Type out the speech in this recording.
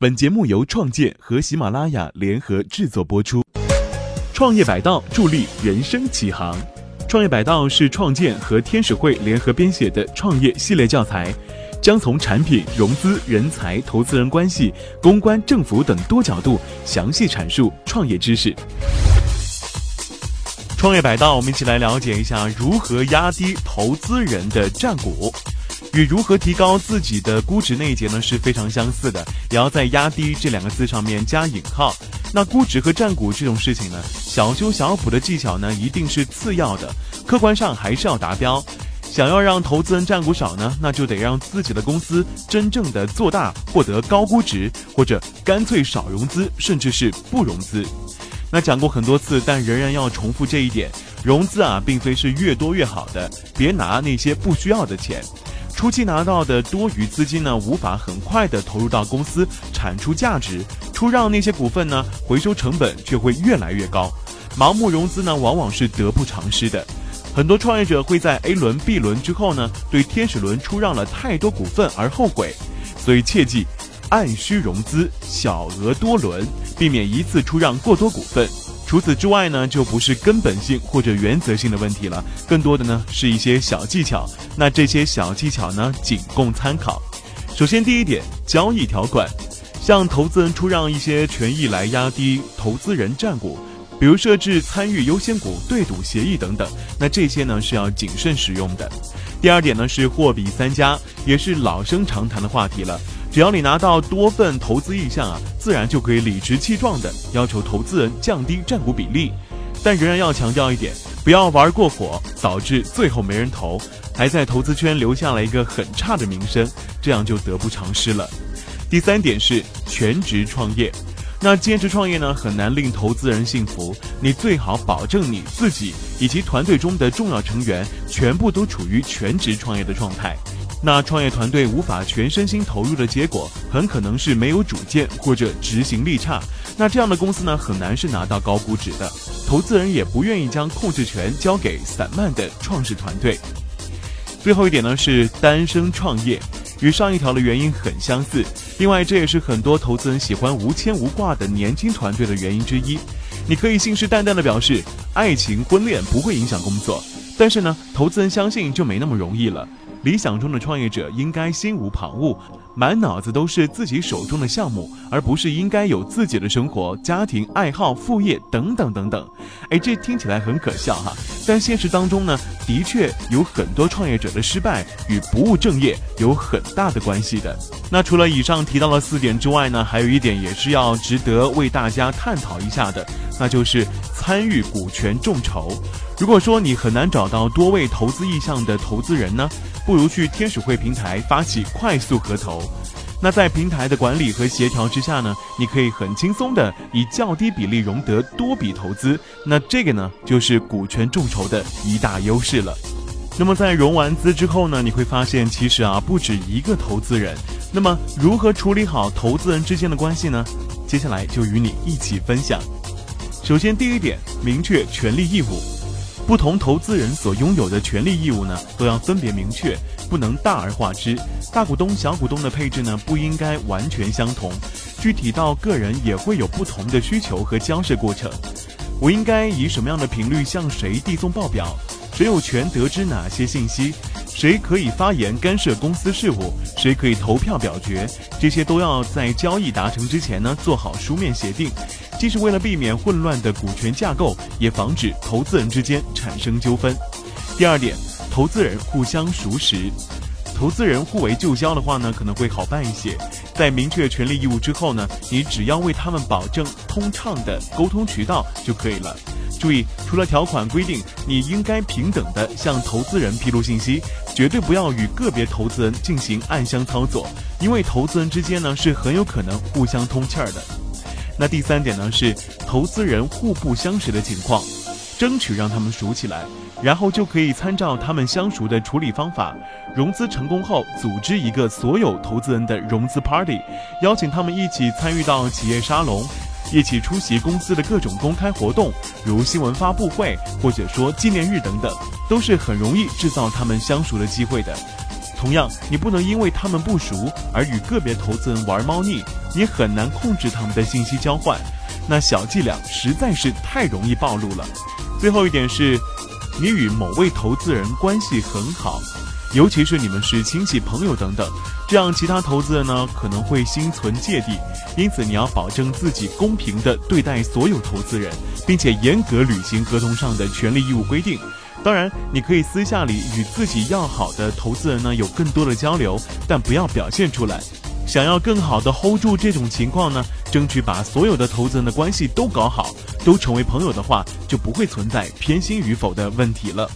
本节目由创建和喜马拉雅联合制作播出。创业百道助力人生起航。创业百道是创建和天使会联合编写的创业系列教材，将从产品、融资、人才、投资人关系、公关、政府等多角度详细阐述创业知识。创业百道，我们一起来了解一下如何压低投资人的占股。与如何提高自己的估值那一节呢是非常相似的，也要在“压低”这两个字上面加引号。那估值和占股这种事情呢，小修小补的技巧呢一定是次要的，客观上还是要达标。想要让投资人占股少呢，那就得让自己的公司真正的做大，获得高估值，或者干脆少融资，甚至是不融资。那讲过很多次，但仍然要重复这一点：融资啊，并非是越多越好的，别拿那些不需要的钱。初期拿到的多余资金呢，无法很快的投入到公司产出价值，出让那些股份呢，回收成本却会越来越高。盲目融资呢，往往是得不偿失的。很多创业者会在 A 轮、B 轮之后呢，对天使轮出让了太多股份而后悔。所以切记，按需融资，小额多轮，避免一次出让过多股份。除此之外呢，就不是根本性或者原则性的问题了，更多的呢是一些小技巧。那这些小技巧呢，仅供参考。首先，第一点，交易条款，向投资人出让一些权益来压低投资人占股，比如设置参与优先股、对赌协议等等。那这些呢是要谨慎使用的。第二点呢是货比三家，也是老生常谈的话题了。只要你拿到多份投资意向啊，自然就可以理直气壮的要求投资人降低占股比例，但仍然要强调一点，不要玩过火，导致最后没人投，还在投资圈留下了一个很差的名声，这样就得不偿失了。第三点是全职创业，那兼职创业呢，很难令投资人信服，你最好保证你自己以及团队中的重要成员全部都处于全职创业的状态。那创业团队无法全身心投入的结果，很可能是没有主见或者执行力差。那这样的公司呢，很难是拿到高估值的，投资人也不愿意将控制权交给散漫的创始团队。最后一点呢，是单身创业，与上一条的原因很相似。另外，这也是很多投资人喜欢无牵无挂的年轻团队的原因之一。你可以信誓旦旦的表示，爱情婚恋不会影响工作，但是呢，投资人相信就没那么容易了。理想中的创业者应该心无旁骛，满脑子都是自己手中的项目，而不是应该有自己的生活、家庭、爱好、副业等等等等。哎，这听起来很可笑哈，但现实当中呢，的确有很多创业者的失败与不务正业有很大的关系的。那除了以上提到的四点之外呢，还有一点也是要值得为大家探讨一下的，那就是参与股权众筹。如果说你很难找到多位投资意向的投资人呢？不如去天使会平台发起快速合投，那在平台的管理和协调之下呢，你可以很轻松的以较低比例融得多笔投资，那这个呢就是股权众筹的一大优势了。那么在融完资之后呢，你会发现其实啊不止一个投资人，那么如何处理好投资人之间的关系呢？接下来就与你一起分享。首先第一点，明确权利义务。不同投资人所拥有的权利义务呢，都要分别明确，不能大而化之。大股东、小股东的配置呢，不应该完全相同，具体到个人也会有不同的需求和交涉过程。我应该以什么样的频率向谁递送报表？谁有权得知哪些信息？谁可以发言干涉公司事务？谁可以投票表决？这些都要在交易达成之前呢，做好书面协定。既是为了避免混乱的股权架构，也防止投资人之间产生纠纷。第二点，投资人互相熟识，投资人互为旧交的话呢，可能会好办一些。在明确权利义务之后呢，你只要为他们保证通畅的沟通渠道就可以了。注意，除了条款规定你应该平等的向投资人披露信息，绝对不要与个别投资人进行暗箱操作，因为投资人之间呢是很有可能互相通气儿的。那第三点呢，是投资人互不相识的情况，争取让他们熟起来，然后就可以参照他们相熟的处理方法，融资成功后组织一个所有投资人的融资 party，邀请他们一起参与到企业沙龙，一起出席公司的各种公开活动，如新闻发布会或者说纪念日等等，都是很容易制造他们相熟的机会的。同样，你不能因为他们不熟而与个别投资人玩猫腻，你很难控制他们的信息交换，那小伎俩实在是太容易暴露了。最后一点是，你与某位投资人关系很好，尤其是你们是亲戚朋友等等，这样其他投资人呢可能会心存芥蒂，因此你要保证自己公平的对待所有投资人，并且严格履行合同上的权利义务规定。当然，你可以私下里与自己要好的投资人呢有更多的交流，但不要表现出来。想要更好的 hold 住这种情况呢，争取把所有的投资人的关系都搞好，都成为朋友的话，就不会存在偏心与否的问题了。